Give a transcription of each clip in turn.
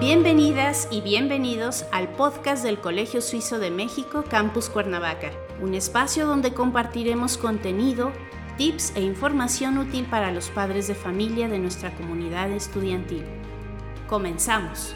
Bienvenidas y bienvenidos al podcast del Colegio Suizo de México Campus Cuernavaca, un espacio donde compartiremos contenido, tips e información útil para los padres de familia de nuestra comunidad estudiantil. Comenzamos.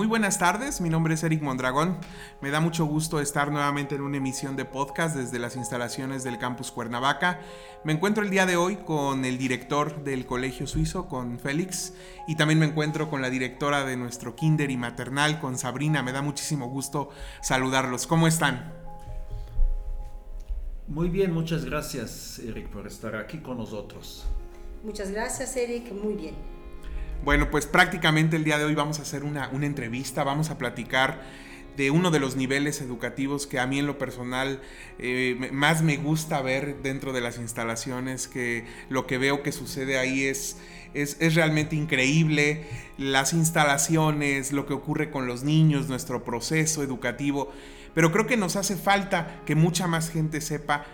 Muy buenas tardes, mi nombre es Eric Mondragón. Me da mucho gusto estar nuevamente en una emisión de podcast desde las instalaciones del campus Cuernavaca. Me encuentro el día de hoy con el director del Colegio Suizo, con Félix, y también me encuentro con la directora de nuestro kinder y maternal, con Sabrina. Me da muchísimo gusto saludarlos. ¿Cómo están? Muy bien, muchas gracias Eric por estar aquí con nosotros. Muchas gracias Eric, muy bien. Bueno, pues prácticamente el día de hoy vamos a hacer una, entrevista, vamos a platicar de uno de los niveles educativos que a mí en lo personal eh, más me gusta ver dentro de las instalaciones, que lo que veo que sucede ahí es, es, es, realmente increíble, las instalaciones, lo que ocurre con los niños, nuestro proceso educativo, pero creo que nos hace falta que mucha más gente sepa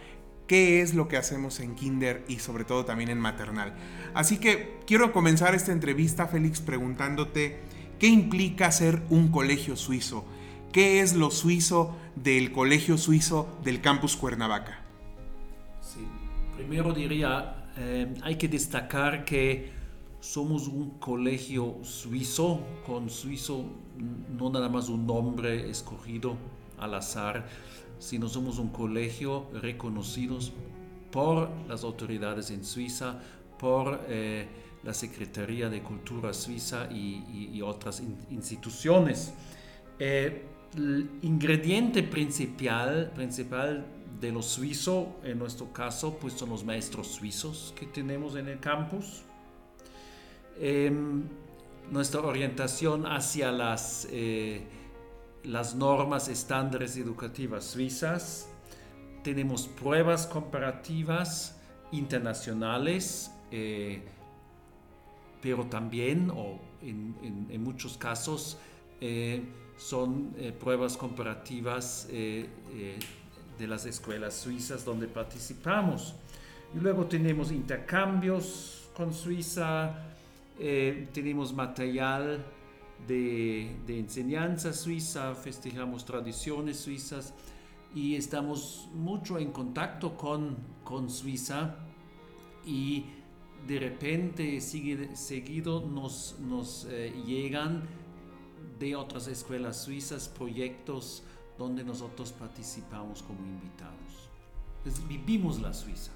qué es lo que hacemos en kinder y sobre todo también en maternal. Así que quiero comenzar esta entrevista, Félix, preguntándote qué implica ser un colegio suizo. ¿Qué es lo suizo del colegio suizo del campus Cuernavaca? Sí, primero diría, eh, hay que destacar que somos un colegio suizo, con suizo no nada más un nombre escogido al azar, sino somos un colegio reconocidos por las autoridades en Suiza, por eh, la Secretaría de Cultura Suiza y, otras instituciones. Eh, el ingrediente principal, principal de lo suizo, en nuestro caso, pues son los maestros suizos que tenemos en el campus. Em, nuestra orientación hacia las eh, las normas estándares educativas suizas, tenemos pruebas comparativas internacionales, eh, pero también, o en, muchos casos, eh, son eh, pruebas comparativas de las escuelas suizas donde participamos. Y luego tenemos intercambios con Suiza, tenemos material de, enseñanza suiza, festejamos tradiciones suizas y estamos mucho en contacto con, con Suiza y de repente seguido nos, nos eh, llegan de otras escuelas suizas proyectos donde nosotros participamos como invitados. vivimos la Suiza.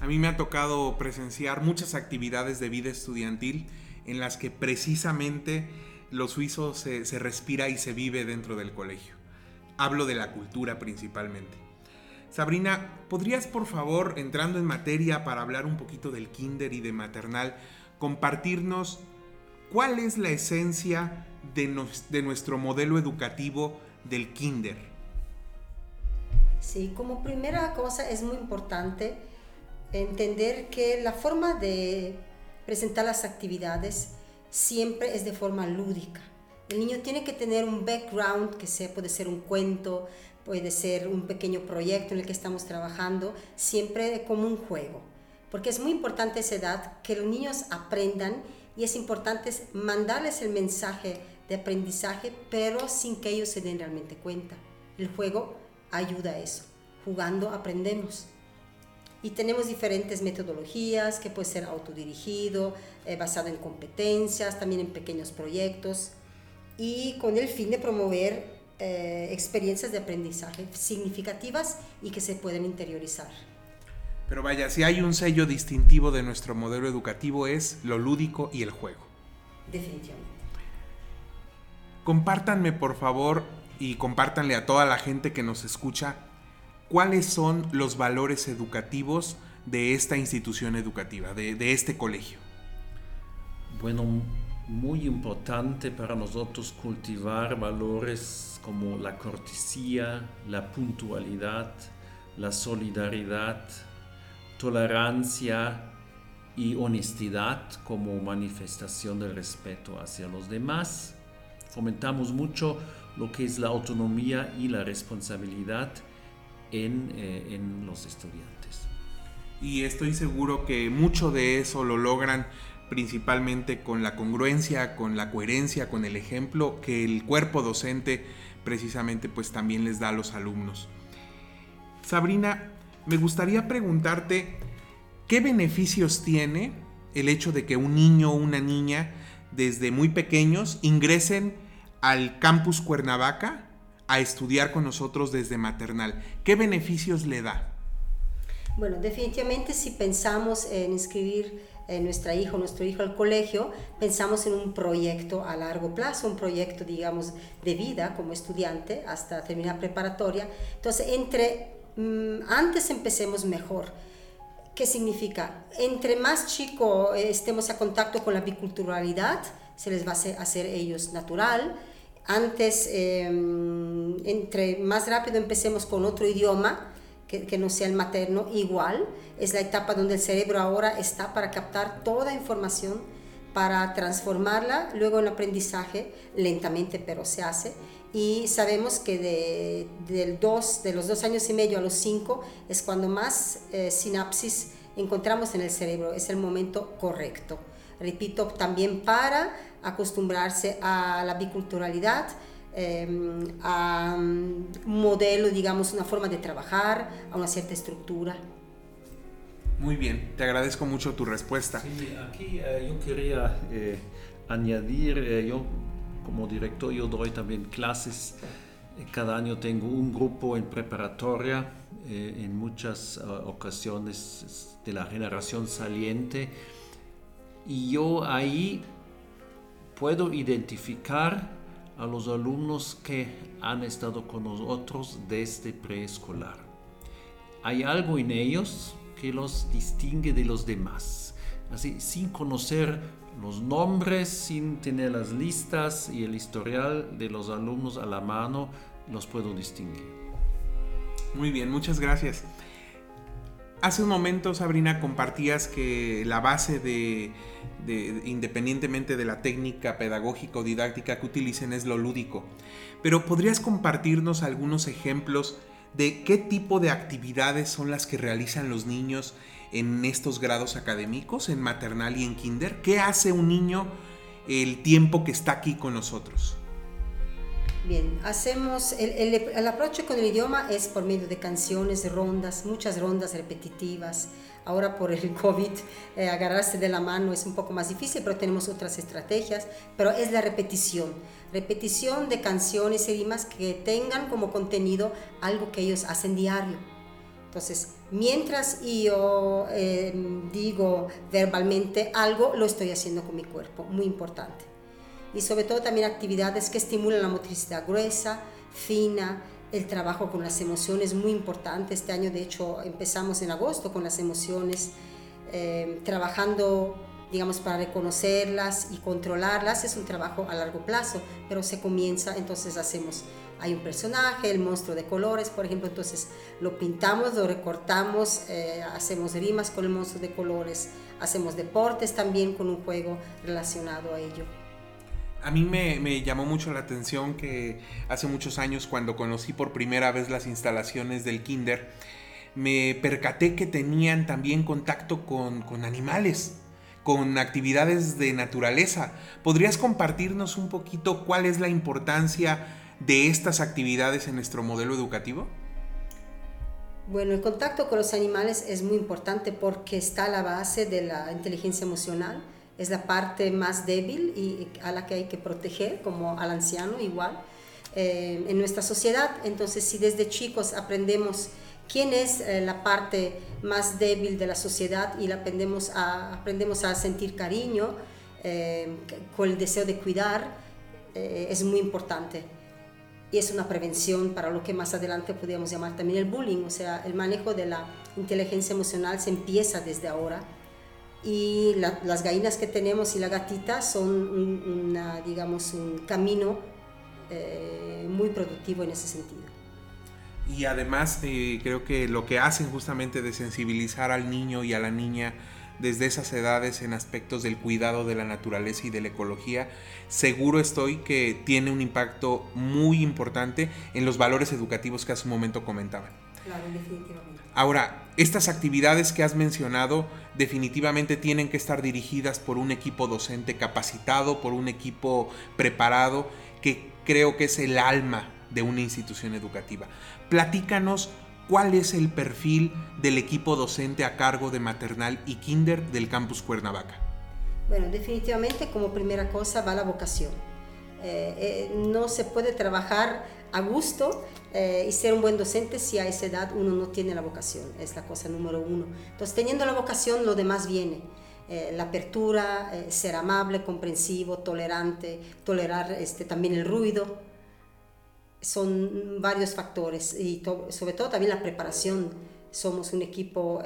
A mí me ha tocado presenciar muchas actividades de vida estudiantil en las que precisamente lo suizo se, respira y se vive dentro del colegio. Hablo de la cultura principalmente. Sabrina, ¿podrías por favor, entrando en materia para hablar un poquito del kinder y de maternal, compartirnos cuál es la esencia de nuestro modelo educativo del kinder? Sí, como primera cosa es muy importante entender que la forma de presentar las actividades siempre es de forma lúdica. El niño tiene que tener un background que sea, puede ser un cuento, puede ser un pequeño proyecto en el que estamos trabajando, siempre como un juego. Porque es muy importante esa edad que los niños aprendan y es importante mandarles el mensaje de aprendizaje, pero sin que ellos se den realmente cuenta. El juego ayuda a eso. Jugando aprendemos. Y tenemos diferentes metodologías que puede ser autodirigido, eh, basado en competencias, también en pequeños proyectos y con el fin de promover eh, experiencias de aprendizaje significativas y que se pueden interiorizar. Pero vaya, si hay un sello distintivo de nuestro modelo educativo es lo lúdico y el juego. Definitivamente. Compártanme por favor y compártanle a toda la gente que nos escucha cuáles son los valores educativos de esta institución educativa, de, este colegio. Bueno, muy importante para nosotros cultivar valores como la cortesía, la puntualidad, la solidaridad, tolerancia y honestidad como manifestación del respeto hacia los demás. Fomentamos mucho lo que es la autonomía y la responsabilidad en, eh, en los estudiantes. y estoy seguro que mucho de eso lo logran principalmente con la congruencia, con la coherencia, con el ejemplo que el cuerpo docente precisamente pues también les da a los alumnos. Sabrina, me gustaría preguntarte qué beneficios tiene el hecho de que un niño o una niña desde muy pequeños ingresen al campus Cuernavaca a estudiar con nosotros desde maternal. ¿Qué beneficios le da? Bueno, definitivamente si pensamos en inscribir a nuestra hija nuestro hijo al colegio, pensamos en un proyecto a largo plazo, un proyecto, digamos, de vida como estudiante hasta terminar preparatoria. Entonces, entre mm, antes empecemos mejor. ¿Qué significa? Entre más chico estemos a contacto con la biculturalidad, se les va a hacer, ellos natural. Antes, em, entre más rápido empecemos con otro idioma, que, que, no sea el materno, igual. Es la etapa donde el cerebro ahora está para captar toda información, para transformarla luego en aprendizaje, lentamente, pero se hace. Y sabemos que de, del dos, de los dos años y medio a los cinco es cuando más eh, sinapsis encontramos en el cerebro, es el momento correcto. Repito, también para acostumbrarse a la biculturalidad, em, a un modelo, digamos, una forma de trabajar, a una cierta estructura. Muy bien, te agradezco mucho tu respuesta. Sí, aquí eh, yo quería eh, añadir, eh, yo como director yo doy también clases, cada año tengo un grupo en preparatoria, en muchas ocasiones de la generación saliente, y yo ahí puedo identificar a los alumnos que han estado con nosotros desde preescolar. Hay algo en ellos que los distingue de los demás. Así, sin conocer los nombres, sin tener las listas y el historial de los alumnos a la mano, los puedo distinguir. Muy bien, muchas gracias. Hace un momento, Sabrina, compartías que la base de, independientemente de la técnica pedagógica o didáctica que utilicen, es lo lúdico. Pero ¿podrías compartirnos algunos ejemplos de qué tipo de actividades son las que realizan los niños en estos grados académicos, en maternal y en kinder? ¿Qué hace un niño el tiempo que está aquí con nosotros? Bien, hacemos, el, el, el approach con el idioma es por medio de canciones, rondas, muchas rondas repetitivas. Ahora por el COVID eh, agarrarse de la mano es un poco más difícil, pero tenemos otras estrategias, pero es la repetición. Repetición de canciones y rimas que tengan como contenido algo que ellos hacen diario. Entonces, mientras yo eh, digo verbalmente algo, lo estoy haciendo con mi cuerpo, muy importante y sobre todo también actividades que estimulan la motricidad gruesa, fina, el trabajo con las emociones, muy importante. Este año, de hecho, empezamos en agosto con las emociones, eh, trabajando, digamos, para reconocerlas y controlarlas. Es un trabajo a largo plazo, pero se comienza, entonces hacemos, hay un personaje, el monstruo de colores, por ejemplo, entonces lo pintamos, lo recortamos, eh, hacemos rimas con el monstruo de colores, hacemos deportes también con un juego relacionado a ello. A mí me, llamó mucho la atención que hace muchos años cuando conocí por primera vez las instalaciones del Kinder, me percaté que tenían también contacto con, con animales, con actividades de naturaleza. ¿Podrías compartirnos un poquito cuál es la importancia de estas actividades en nuestro modelo educativo? Bueno, el contacto con los animales es muy importante porque está a la base de la inteligencia emocional es la parte más débil y a la que hay que proteger, como al anciano igual, eh, en nuestra sociedad. Entonces, si desde chicos aprendemos quién es eh, la parte más débil de la sociedad y aprendemos, a, aprendemos a sentir cariño eh, con el deseo de cuidar, es muy importante. Y es una prevención para lo que más adelante podríamos llamar también el bullying, o sea, el manejo de la inteligencia emocional se empieza desde ahora y las gallinas que tenemos y la gatita son un, digamos, un camino eh, muy productivo en ese sentido. Y además eh, creo que lo que hacen justamente de sensibilizar al niño y a la niña desde esas edades en aspectos del cuidado de la naturaleza y de la ecología, seguro estoy que tiene un impacto muy importante en los valores educativos que hace un momento comentaban. Claro, definitivamente. Ahora, estas actividades que has mencionado definitivamente tienen que estar dirigidas por un equipo docente capacitado, por un equipo preparado, que creo que es el alma de una institución educativa. Platícanos cuál es el perfil del equipo docente a cargo de maternal y kinder del campus Cuernavaca. Bueno, definitivamente como primera cosa va la vocación. Eh, eh, no se puede trabajar a gusto eh, y ser un buen docente si a esa edad uno no tiene la vocación, es la cosa número uno. Entonces, teniendo la vocación, lo demás viene. la apertura, ser amable, comprensivo, tolerante, tolerar este, también el ruido, son varios factores y sobre todo también la preparación. Somos un equipo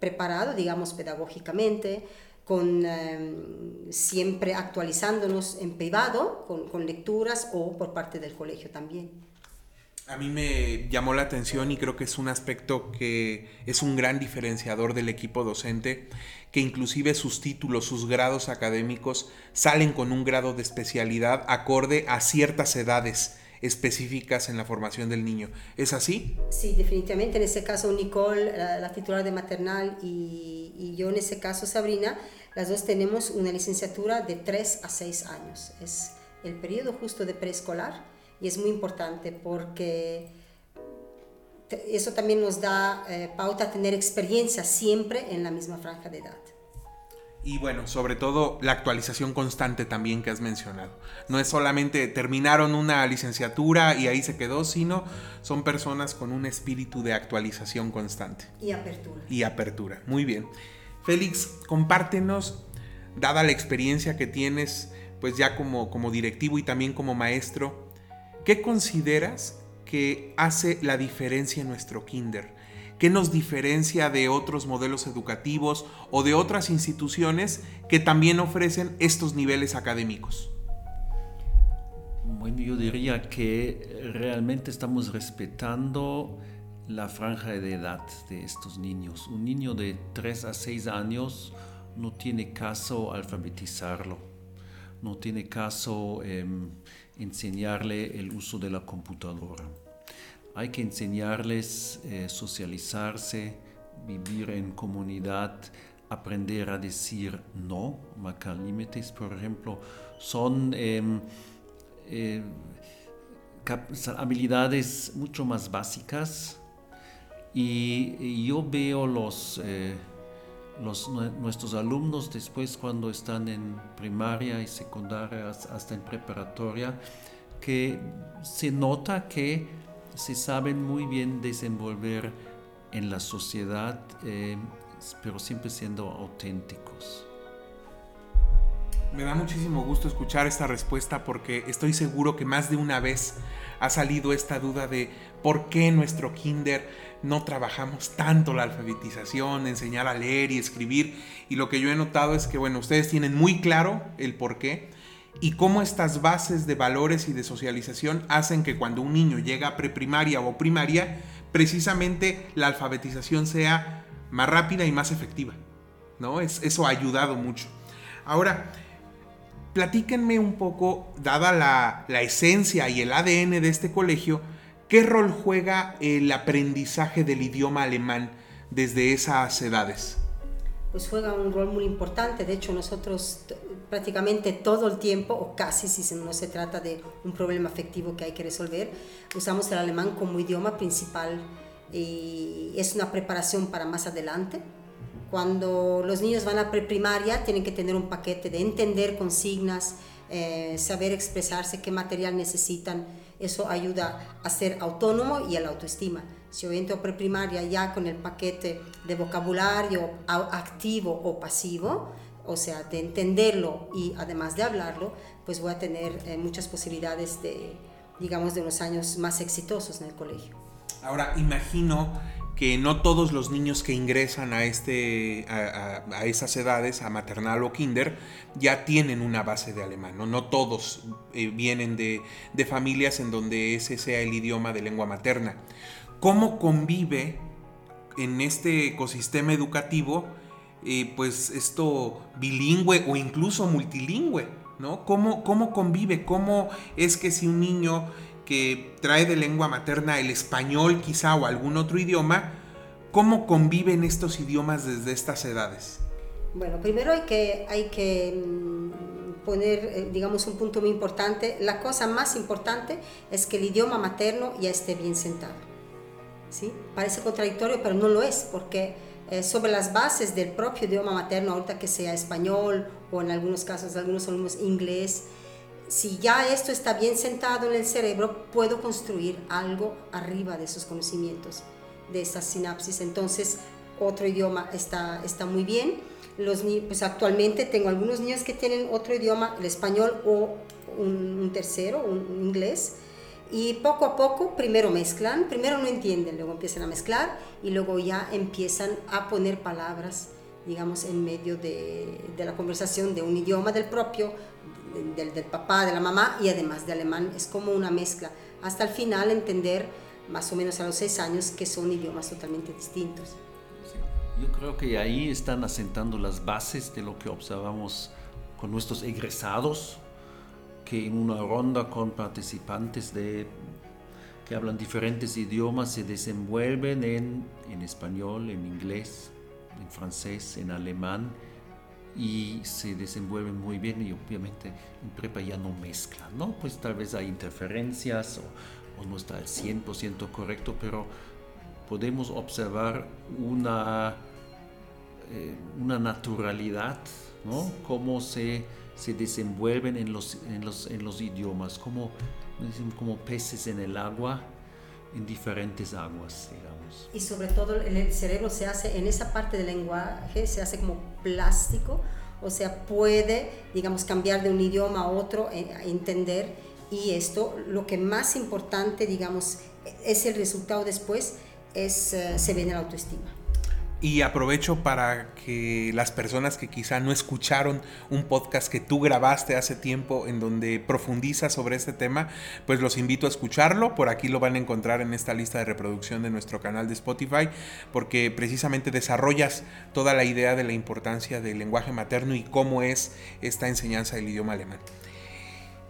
preparado, digamos, pedagógicamente, con em, siempre actualizándonos en privado, con, con, lecturas o por parte del colegio también. A mí me llamó la atención y creo que es un aspecto que es un gran diferenciador del equipo docente, que inclusive sus títulos, sus grados académicos salen con un grado de especialidad acorde a ciertas edades específicas en la formación del niño. ¿Es así? Sí, definitivamente. En ese caso, Nicole, la, titular de maternal, y, y, yo en ese caso, Sabrina, las dos tenemos una licenciatura de 3 a 6 años. Es el periodo justo de preescolar y es muy importante porque eso también nos da eh, pauta a tener experiencia siempre en la misma franja de edad. Y bueno, sobre todo la actualización constante también que has mencionado. No es solamente terminaron una licenciatura y ahí se quedó, sino son personas con un espíritu de actualización constante. Y apertura. Y apertura, muy bien. Félix, compártenos, dada la experiencia que tienes, pues ya como, como directivo y también como maestro, ¿qué consideras que hace la diferencia en nuestro kinder? ¿Qué nos diferencia de otros modelos educativos o de otras instituciones que también ofrecen estos niveles académicos? Bueno, yo diría que realmente estamos respetando la franja de edad de estos niños. Un niño de 3 a 6 años no tiene caso alfabetizarlo, no tiene caso em, enseñarle el uso de la computadora. Hay que enseñarles eh, socializarse, vivir en comunidad, aprender a decir no, marcar límites, por ejemplo, son em, eh, habilidades mucho más básicas y, yo veo los, eh, nuestros alumnos después cuando están en primaria y secundaria hasta en preparatoria, que se nota que se saben muy bien desenvolver en la sociedad, eh, pero siempre siendo auténticos. Me da muchísimo gusto escuchar esta respuesta porque estoy seguro que más de una vez ha salido esta duda de por qué nuestro kinder no trabajamos tanto la alfabetización, enseñar a leer y escribir. Y lo que yo he notado es que, bueno, ustedes tienen muy claro el por qué y cómo estas bases de valores y de socialización hacen que cuando un niño llega a preprimaria o primaria, precisamente la alfabetización sea más rápida y más efectiva. ¿no? Es, eso ha ayudado mucho. Ahora, platíquenme un poco, dada la, la esencia y el ADN de este colegio, ¿qué rol juega el aprendizaje del idioma alemán desde esas edades? Pues juega un rol muy importante. De hecho, nosotros prácticamente todo el tiempo, o casi si no se trata de un problema afectivo que hay que resolver, usamos el alemán como idioma principal y es una preparación para más adelante cuando los niños van a preprimaria, tienen que tener un paquete de entender consignas, eh, saber expresarse, qué material necesitan. Eso ayuda a ser autónomo y a la autoestima. Si yo entro a preprimaria ya con el paquete de vocabulario activo o pasivo, o sea, de entenderlo y además de hablarlo, pues voy a tener eh, muchas posibilidades de, digamos, de unos años más exitosos en el colegio. Ahora, imagino que no todos los niños que ingresan a, este, a, esas edades, a maternal o kinder, ya tienen una base de alemán. No, todos eh, vienen de, familias en donde ese sea el idioma de lengua materna. ¿Cómo convive en este ecosistema educativo eh, pues esto bilingüe o incluso multilingüe? ¿no? ¿Cómo, ¿Cómo convive? ¿Cómo es que si un niño que trae de lengua materna el español quizá o algún otro idioma, ¿cómo conviven estos idiomas desde estas edades? Bueno, primero hay que, mm, poner, eh, digamos, un punto muy importante. La cosa más importante es que el idioma materno ya esté bien sentado. ¿sí? Parece contradictorio, pero no lo es, porque eh, sobre las bases del propio idioma materno, ahorita que sea español o en algunos casos, algunos alumnos inglés, si ya esto está bien sentado en el cerebro, puedo construir algo arriba de esos conocimientos, de esas sinapsis. Entonces, otro idioma está, está muy bien. Los, pues actualmente tengo algunos niños que tienen otro idioma, el español o un, tercero, un, inglés. Y poco a poco, primero mezclan, primero no entienden, luego empiezan a mezclar y luego ya empiezan a poner palabras, digamos, en medio de, de la conversación de un idioma del propio, del, del, papá, de la mamá y además de alemán. Es como una mezcla. Hasta el final entender, más o menos a los seis años, que son idiomas totalmente distintos. Yo creo que ahí están asentando las bases de lo que observamos con nuestros egresados, que en una ronda con participantes de, que hablan diferentes idiomas se desenvuelven en, en español, en inglés, en francés, en alemán y se desenvuelven muy bien y obviamente en prepa ya no mezclan, ¿no? Pues tal vez hay interferencias o, no está al 100% correcto, pero podemos observar una, eh, una naturalidad, ¿no? Cómo se, se desenvuelven en los, en los, en los idiomas, como, como peces en el agua, en diferentes aguas, digamos. Y sobre todo el cerebro se hace, en esa parte del lenguaje, se hace como plástico, o sea, puede, digamos, cambiar de un idioma a otro, eh, entender, y esto, lo que más importante, digamos, es el resultado después, es, eh, se ve la autoestima. Y aprovecho para que las personas que quizá no escucharon un podcast que tú grabaste hace tiempo en donde profundiza sobre este tema, pues los invito a escucharlo. Por aquí lo van a encontrar en esta lista de reproducción de nuestro canal de Spotify, porque precisamente desarrollas toda la idea de la importancia del lenguaje materno y cómo es esta enseñanza del idioma alemán.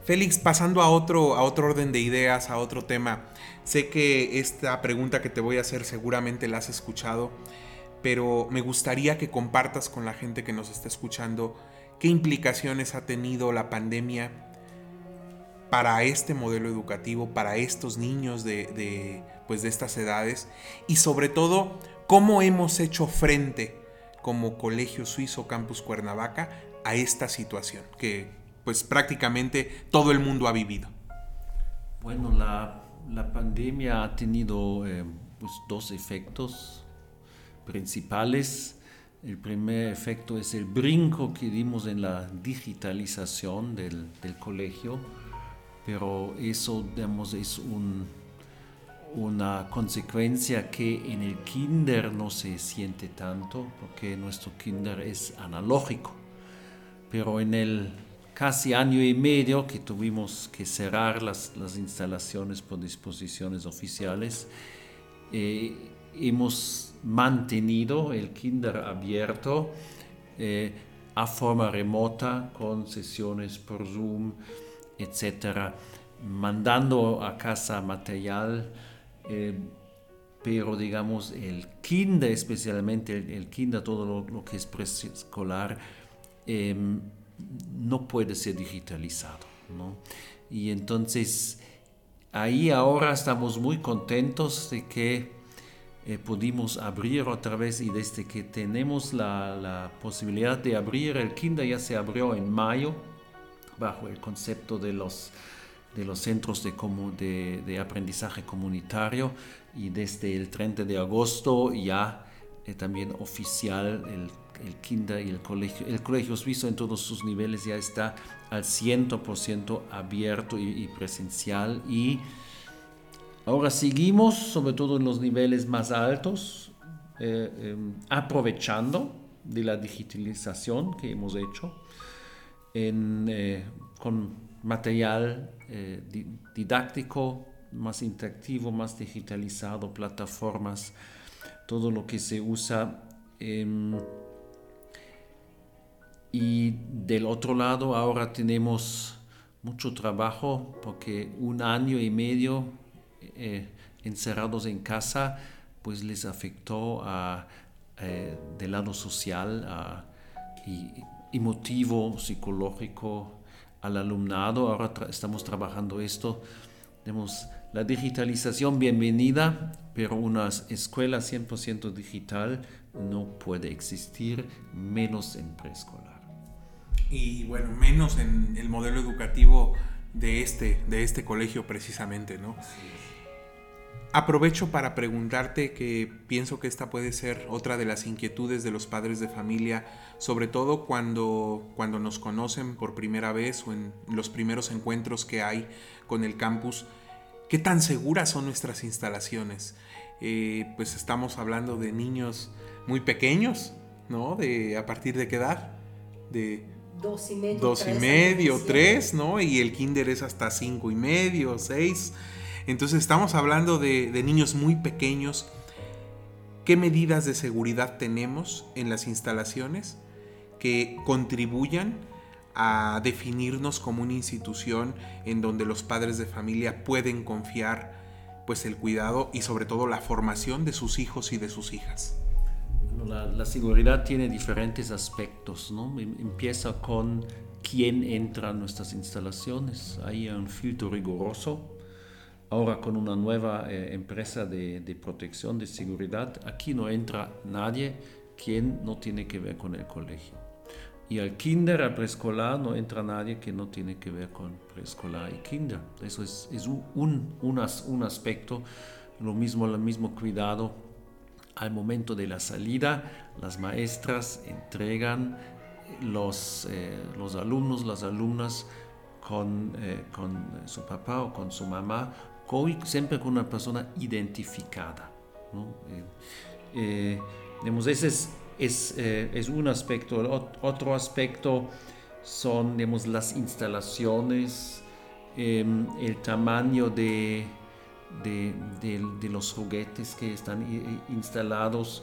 Félix, pasando a otro, a otro orden de ideas, a otro tema, sé que esta pregunta que te voy a hacer seguramente la has escuchado pero me gustaría que compartas con la gente que nos está escuchando qué implicaciones ha tenido la pandemia para este modelo educativo, para estos niños de, pues de estas edades y sobre todo cómo hemos hecho frente como Colegio Suizo Campus Cuernavaca a esta situación que pues prácticamente todo el mundo ha vivido. Bueno, la, pandemia ha tenido eh, pues, dos efectos principales. El primer efecto es el brinco que dimos en la digitalización del, del colegio, pero eso digamos, es un, una consecuencia que en el kinder no se siente tanto, porque nuestro kinder es analógico, pero en el casi año y medio que tuvimos que cerrar las, las instalaciones por disposiciones oficiales, eh, hemos mantenido el kinder abierto eh, a forma remota con sesiones por Zoom, etcétera, mandando a casa material, eh, pero digamos el kinder, especialmente el, kinder, todo lo, que es preescolar, em, no puede ser digitalizado. Y entonces ahí ahora estamos muy contentos de que eh, pudimos abrir otra vez y desde que tenemos la, la, posibilidad de abrir, el kinder ya se abrió en mayo bajo el concepto de los, de los centros de, de, de aprendizaje comunitario. Y desde el 30 de agosto ya eh, también oficial el, el, kinder y el colegio, el colegio suizo en todos sus niveles ya está al 100% abierto y, y presencial. Y Ahora seguimos, sobre todo en los niveles más altos, eh, em, aprovechando de la digitalización que hemos hecho eh, con material eh, didáctico más interactivo, más digitalizado, plataformas, todo lo que se usa. Em, y del otro lado ahora tenemos mucho trabajo porque un año y medio eh, encerrados en casa pues les afectó a, eh, del lado social y emotivo, psicológico al alumnado. Ahora estamos trabajando esto. Tenemos la digitalización bienvenida, pero una escuela 100% digital no puede existir, menos en preescolar. Y bueno, menos en el modelo educativo de este, de este colegio precisamente, ¿no? Aprovecho para preguntarte que pienso que esta puede ser otra de las inquietudes de los padres de familia, sobre todo cuando, cuando nos conocen por primera vez o en los primeros encuentros que hay con el campus. ¿Qué tan seguras son nuestras instalaciones? Eh, pues estamos hablando de niños muy pequeños, ¿no? De, ¿A partir de qué edad? De dos y medio, dos y medio tres, ¿no? Y el kinder es hasta cinco y medio, seis. Entonces estamos hablando de, niños muy pequeños. ¿Qué medidas de seguridad tenemos en las instalaciones que contribuyan a definirnos como una institución en donde los padres de familia pueden confiar pues el cuidado y sobre todo la formación de sus hijos y de sus hijas? La, seguridad tiene diferentes aspectos, ¿no? Em, empieza con quién entra a nuestras instalaciones. Hay un filtro riguroso ahora con una nueva eh, empresa de, de, protección, de seguridad, aquí no entra nadie quien no tiene que ver con el colegio. Y al kinder, al preescolar, no entra nadie que no tiene que ver con preescolar y kinder. Eso es, es un, un, un, aspecto, lo mismo, el mismo cuidado. Al momento de la salida, las maestras entregan los, eh, los alumnos, las alumnas con, eh, con su papá o con su mamá siempre con una persona identificada. ¿no? Eh, eh, ese es, es, eh, un aspecto. otro aspecto son digamos, las instalaciones, em, el tamaño de, de, de, los juguetes que están instalados.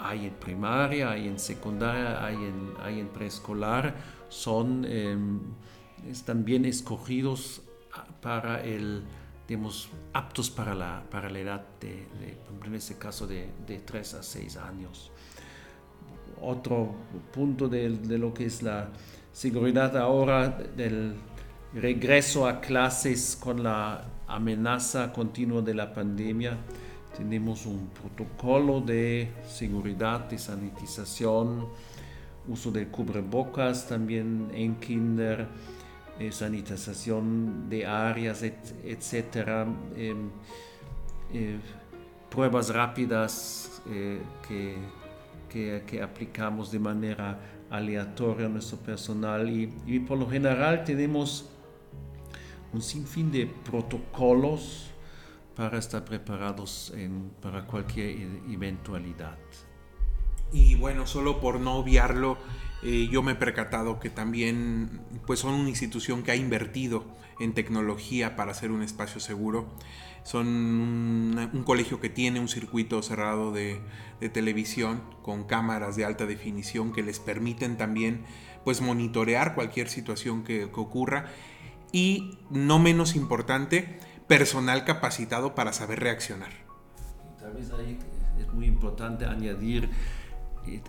Hay en primaria, hay en secundaria, hay en, hay en preescolar. Son em, están bien escogidos para el, digamos, aptos para la, para la edad, de, en este caso, de, de 3 a 6 años. Otro punto de, de, lo que es la seguridad ahora, del regreso a clases con la amenaza continua de la pandemia, tenemos un protocolo de seguridad, de sanitización, uso de cubrebocas también en kinder, eh, sanitización de áreas, etcétera, em, eh, pruebas rápidas eh, que, que, aplicamos de manera aleatoria a nuestro personal y, por lo general tenemos un sinfín de protocolos para estar preparados para cualquier e-, eventualidad. Y bueno, solo por no obviarlo, eh, yo me he percatado que también pues son una institución que ha invertido en tecnología para hacer un espacio seguro. Son un, colegio que tiene un circuito cerrado de, televisión con cámaras de alta definición que les permiten también pues monitorear cualquier situación que, que ocurra y no menos importante, personal capacitado para saber reaccionar. Tal vez ahí es muy importante añadir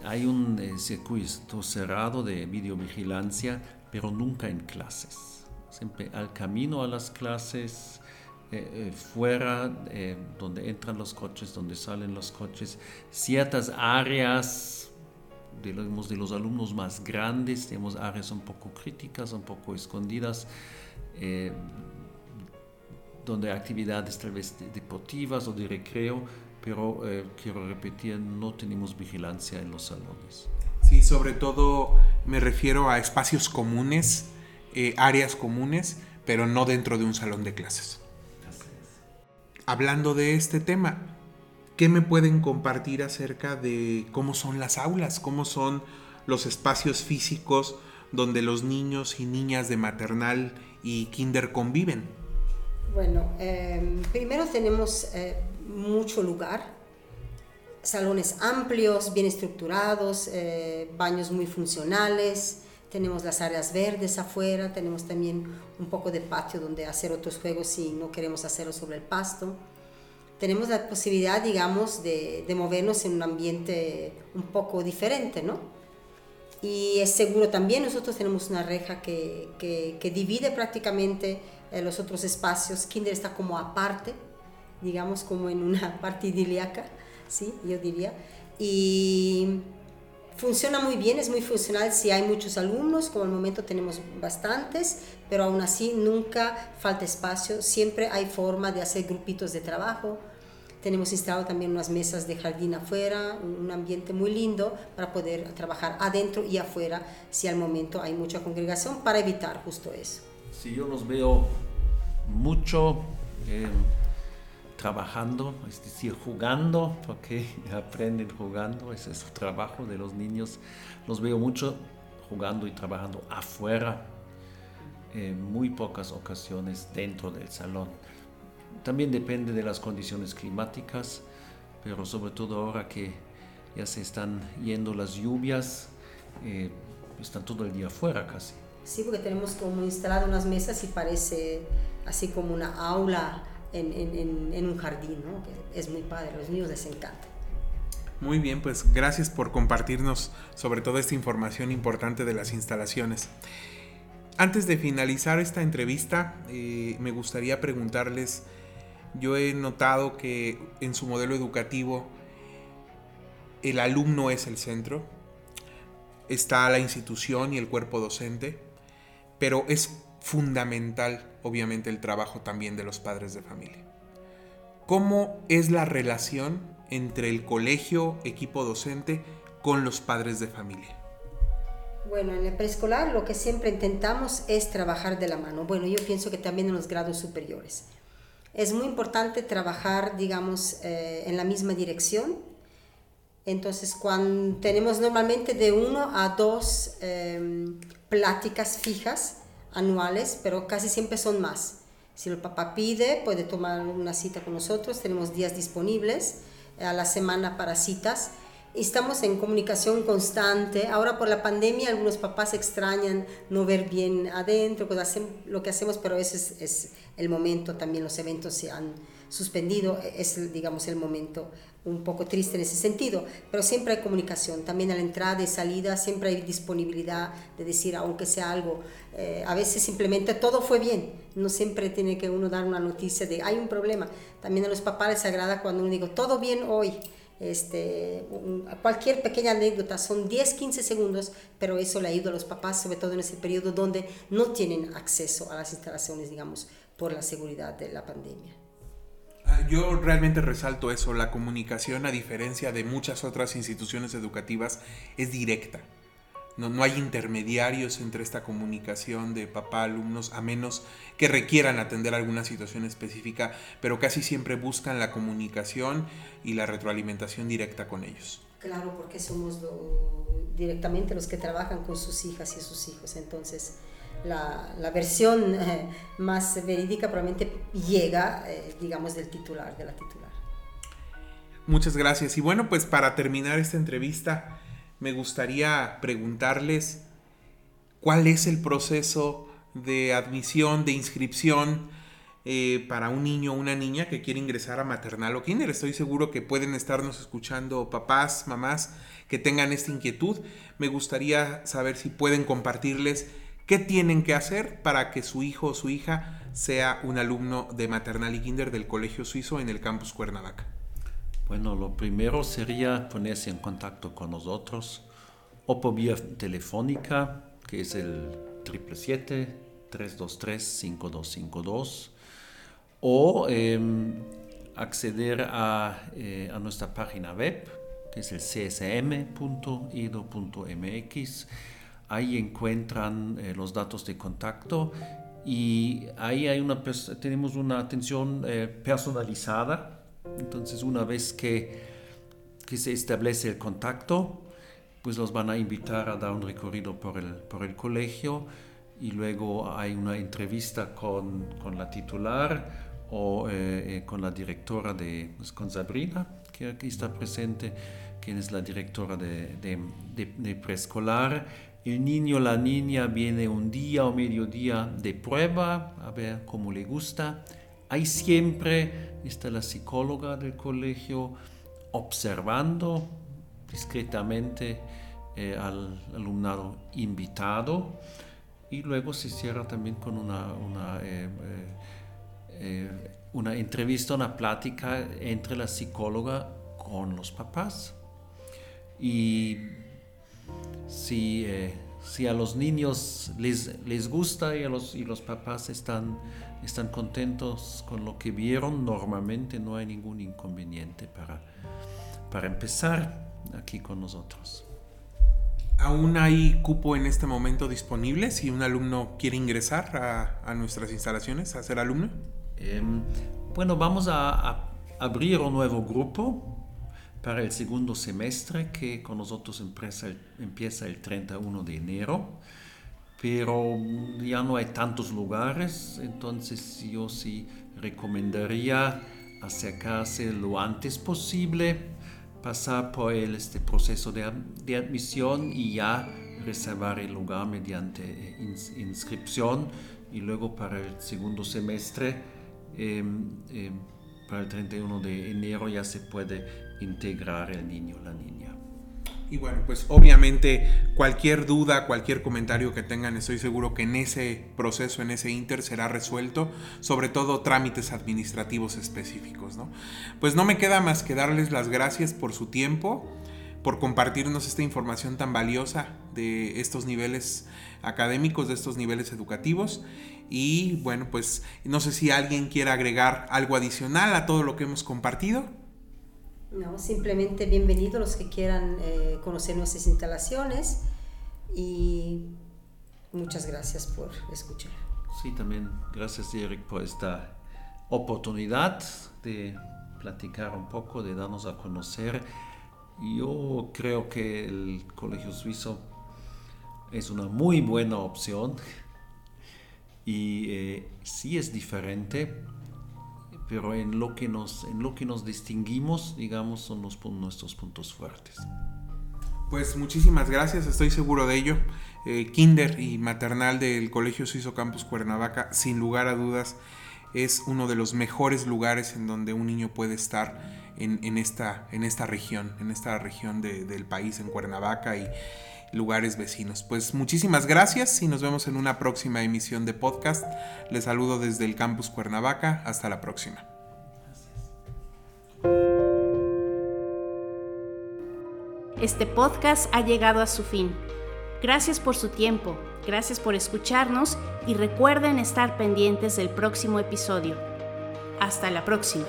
hay un eh, circuito cerrado de videovigilancia, pero nunca en clases. Siempre al camino a las clases, eh, eh, fuera, donde entran los coches, donde salen los coches, ciertas áreas de los, de los alumnos más grandes, tenemos áreas un poco críticas, un poco escondidas, donde actividades tal vez deportivas o de recreo, pero eh, quiero repetir, no tenemos vigilancia en los salones. Sí, sobre todo me refiero a espacios comunes, eh, áreas comunes, pero no dentro de un salón de clases. Hablando de este tema, ¿qué me pueden compartir acerca de cómo son las aulas, cómo son los espacios físicos donde los niños y niñas de maternal y kinder conviven? Bueno, em, primero tenemos eh, mucho lugar, salones amplios, bien estructurados, eh, baños muy funcionales, tenemos las áreas verdes afuera, tenemos también un poco de patio donde hacer otros juegos si no queremos hacerlo sobre el pasto. Tenemos la posibilidad, digamos, de, de movernos en un ambiente un poco diferente, ¿no? Y es seguro también, nosotros tenemos una reja que, que, divide prácticamente eh, los otros espacios. Kinder está como aparte, digamos, como en una parte idílica, ¿sí? Yo diría. Y Funciona muy bien, es muy funcional si hay muchos alumnos, como al momento tenemos bastantes, pero aún así nunca falta espacio, siempre hay forma de hacer grupitos de trabajo. Tenemos instalado también unas mesas de jardín afuera, un ambiente muy lindo para poder trabajar adentro y afuera si al momento hay mucha congregación para evitar justo eso. Si yo los veo mucho, eh, trabajando, es decir, jugando, porque aprenden jugando, ese es su trabajo de los niños. Los veo mucho jugando y trabajando afuera, en muy pocas ocasiones dentro del salón. También depende de las condiciones climáticas, pero sobre todo ahora que ya se están yendo las lluvias, eh, están todo el día afuera casi. Sí, porque tenemos como instalado unas mesas y parece así como una aula en, un jardín, ¿no? que es muy padre, los niños les encanta. Muy bien, pues gracias por compartirnos sobre toda esta información importante de las instalaciones. Antes de finalizar esta entrevista, eh, me gustaría preguntarles, yo he notado que en su modelo educativo el alumno es el centro, está la institución y el cuerpo docente, pero es fundamental, obviamente, el trabajo también de los padres de familia. ¿Cómo es la relación entre el colegio, equipo docente, con los padres de familia? Bueno, en el preescolar lo que siempre intentamos es trabajar de la mano. Bueno, yo pienso que también en los grados superiores. Es muy importante trabajar, digamos, eh, en la misma dirección. Entonces, cuando tenemos normalmente de uno a dos em, pláticas fijas, anuales, pero casi siempre son más. Si el papá pide, puede tomar una cita con nosotros, tenemos días disponibles eh, a la semana para citas. Estamos en comunicación constante. Ahora por la pandemia algunos papás extrañan no ver bien adentro, pues hacen lo que hacemos, pero ese es, es el momento, también los eventos se han suspendido, es digamos el momento un poco triste en ese sentido, pero siempre hay comunicación, también a la entrada y salida siempre hay disponibilidad de decir, aunque sea algo, eh, a veces simplemente todo fue bien, no siempre tiene que uno dar una noticia de hay un problema, también a los papás les agrada cuando uno digo, todo bien hoy, este, cualquier pequeña anécdota, son 10, 15 segundos, pero eso le ayuda a los papás, sobre todo en ese periodo donde no tienen acceso a las instalaciones, digamos, por la seguridad de la pandemia. Yo realmente resalto eso, la comunicación a diferencia de muchas otras instituciones educativas es directa. No, no hay intermediarios entre esta comunicación de papá-alumnos, a menos que requieran atender alguna situación específica, pero casi siempre buscan la comunicación y la retroalimentación directa con ellos. Claro, porque somos directamente los que trabajan con sus hijas y sus hijos, entonces la, versión eh, más verídica probablemente llega, eh, digamos, del titular, de la titular. Muchas gracias. Y bueno, pues para terminar esta entrevista, me gustaría preguntarles cuál es el proceso de admisión, de inscripción eh, para un niño o una niña que quiere ingresar a maternal o kinder. Estoy seguro que pueden estarnos escuchando papás, mamás que tengan esta inquietud. Me gustaría saber si pueden compartirles ¿Qué tienen que hacer para que su hijo o su hija sea un alumno de maternal y kinder del Colegio Suizo en el campus Cuernavaca? Bueno, lo primero sería ponerse en contacto con nosotros o por vía telefónica, que es el 777-323-5252, o em, acceder a, eh, a nuestra página web, que es el csm.edo.mx ahí encuentran eh, los datos de contacto y ahí hay una, tenemos una atención eh, personalizada. Entonces una vez que, que, se establece el contacto, pues los van a invitar a dar un recorrido por el, por el colegio y luego hay una entrevista con, con la titular o eh, con la directora de, pues, con Sabrina, que aquí está presente, quien es la directora de, de, de preescolar el niño, la niña viene un día o medio día de prueba a ver cómo le gusta. Hay siempre está la psicóloga del colegio observando discretamente eh, al alumnado invitado y luego se cierra también con una, una, eh, eh, una entrevista, una plática entre la psicóloga con los papás. Y si, si a los niños les, les gusta y, a los, y los papás están, están contentos con lo que vieron, normalmente no hay ningún inconveniente para, para empezar aquí con nosotros. ¿Aún hay cupo en este momento disponible si un alumno quiere ingresar a, nuestras instalaciones, a ser alumno? Em, bueno, vamos a, abrir un nuevo grupo para el segundo semestre que con nosotros empieza el, empieza el 31 de enero, pero ya no hay tantos lugares, entonces yo sí recomendaría acercarse lo antes posible pasar por el, este proceso de, de, admisión y ya reservar el lugar mediante eh, inscripción. Y luego para el segundo semestre, em, em, para el 31 de enero ya se puede integrar el niño o la niña. Y bueno, pues obviamente cualquier duda, cualquier comentario que tengan, estoy seguro que en ese proceso, en ese inter será resuelto, sobre todo trámites administrativos específicos, ¿no? Pues no me queda más que darles las gracias por su tiempo, por compartirnos esta información tan valiosa de estos niveles académicos, de estos niveles educativos. Y bueno, pues no sé si alguien quiere agregar algo adicional a todo lo que hemos compartido. No, simplemente bienvenidos los que quieran eh, conocer nuestras instalaciones y muchas gracias por escuchar. Sí, también gracias Eric por esta oportunidad de platicar un poco, de darnos a conocer. Yo creo que el Colegio Suizo es una muy buena opción y eh, sí es diferente pero en lo que nos, en lo que nos distinguimos, digamos, son los, nuestros puntos fuertes. Pues muchísimas gracias, estoy seguro de ello. Eh, kinder y maternal del Colegio Suizo Campus Cuernavaca, sin lugar a dudas, es uno de los mejores lugares en donde un niño puede estar en, esta, en esta región, en esta región del país, en Cuernavaca y lugares vecinos. Pues muchísimas gracias y nos vemos en una próxima emisión de podcast. Les saludo desde el campus Cuernavaca. Hasta la próxima. Este podcast ha llegado a su fin. Gracias por su tiempo, gracias por escucharnos y recuerden estar pendientes del próximo episodio. Hasta la próxima.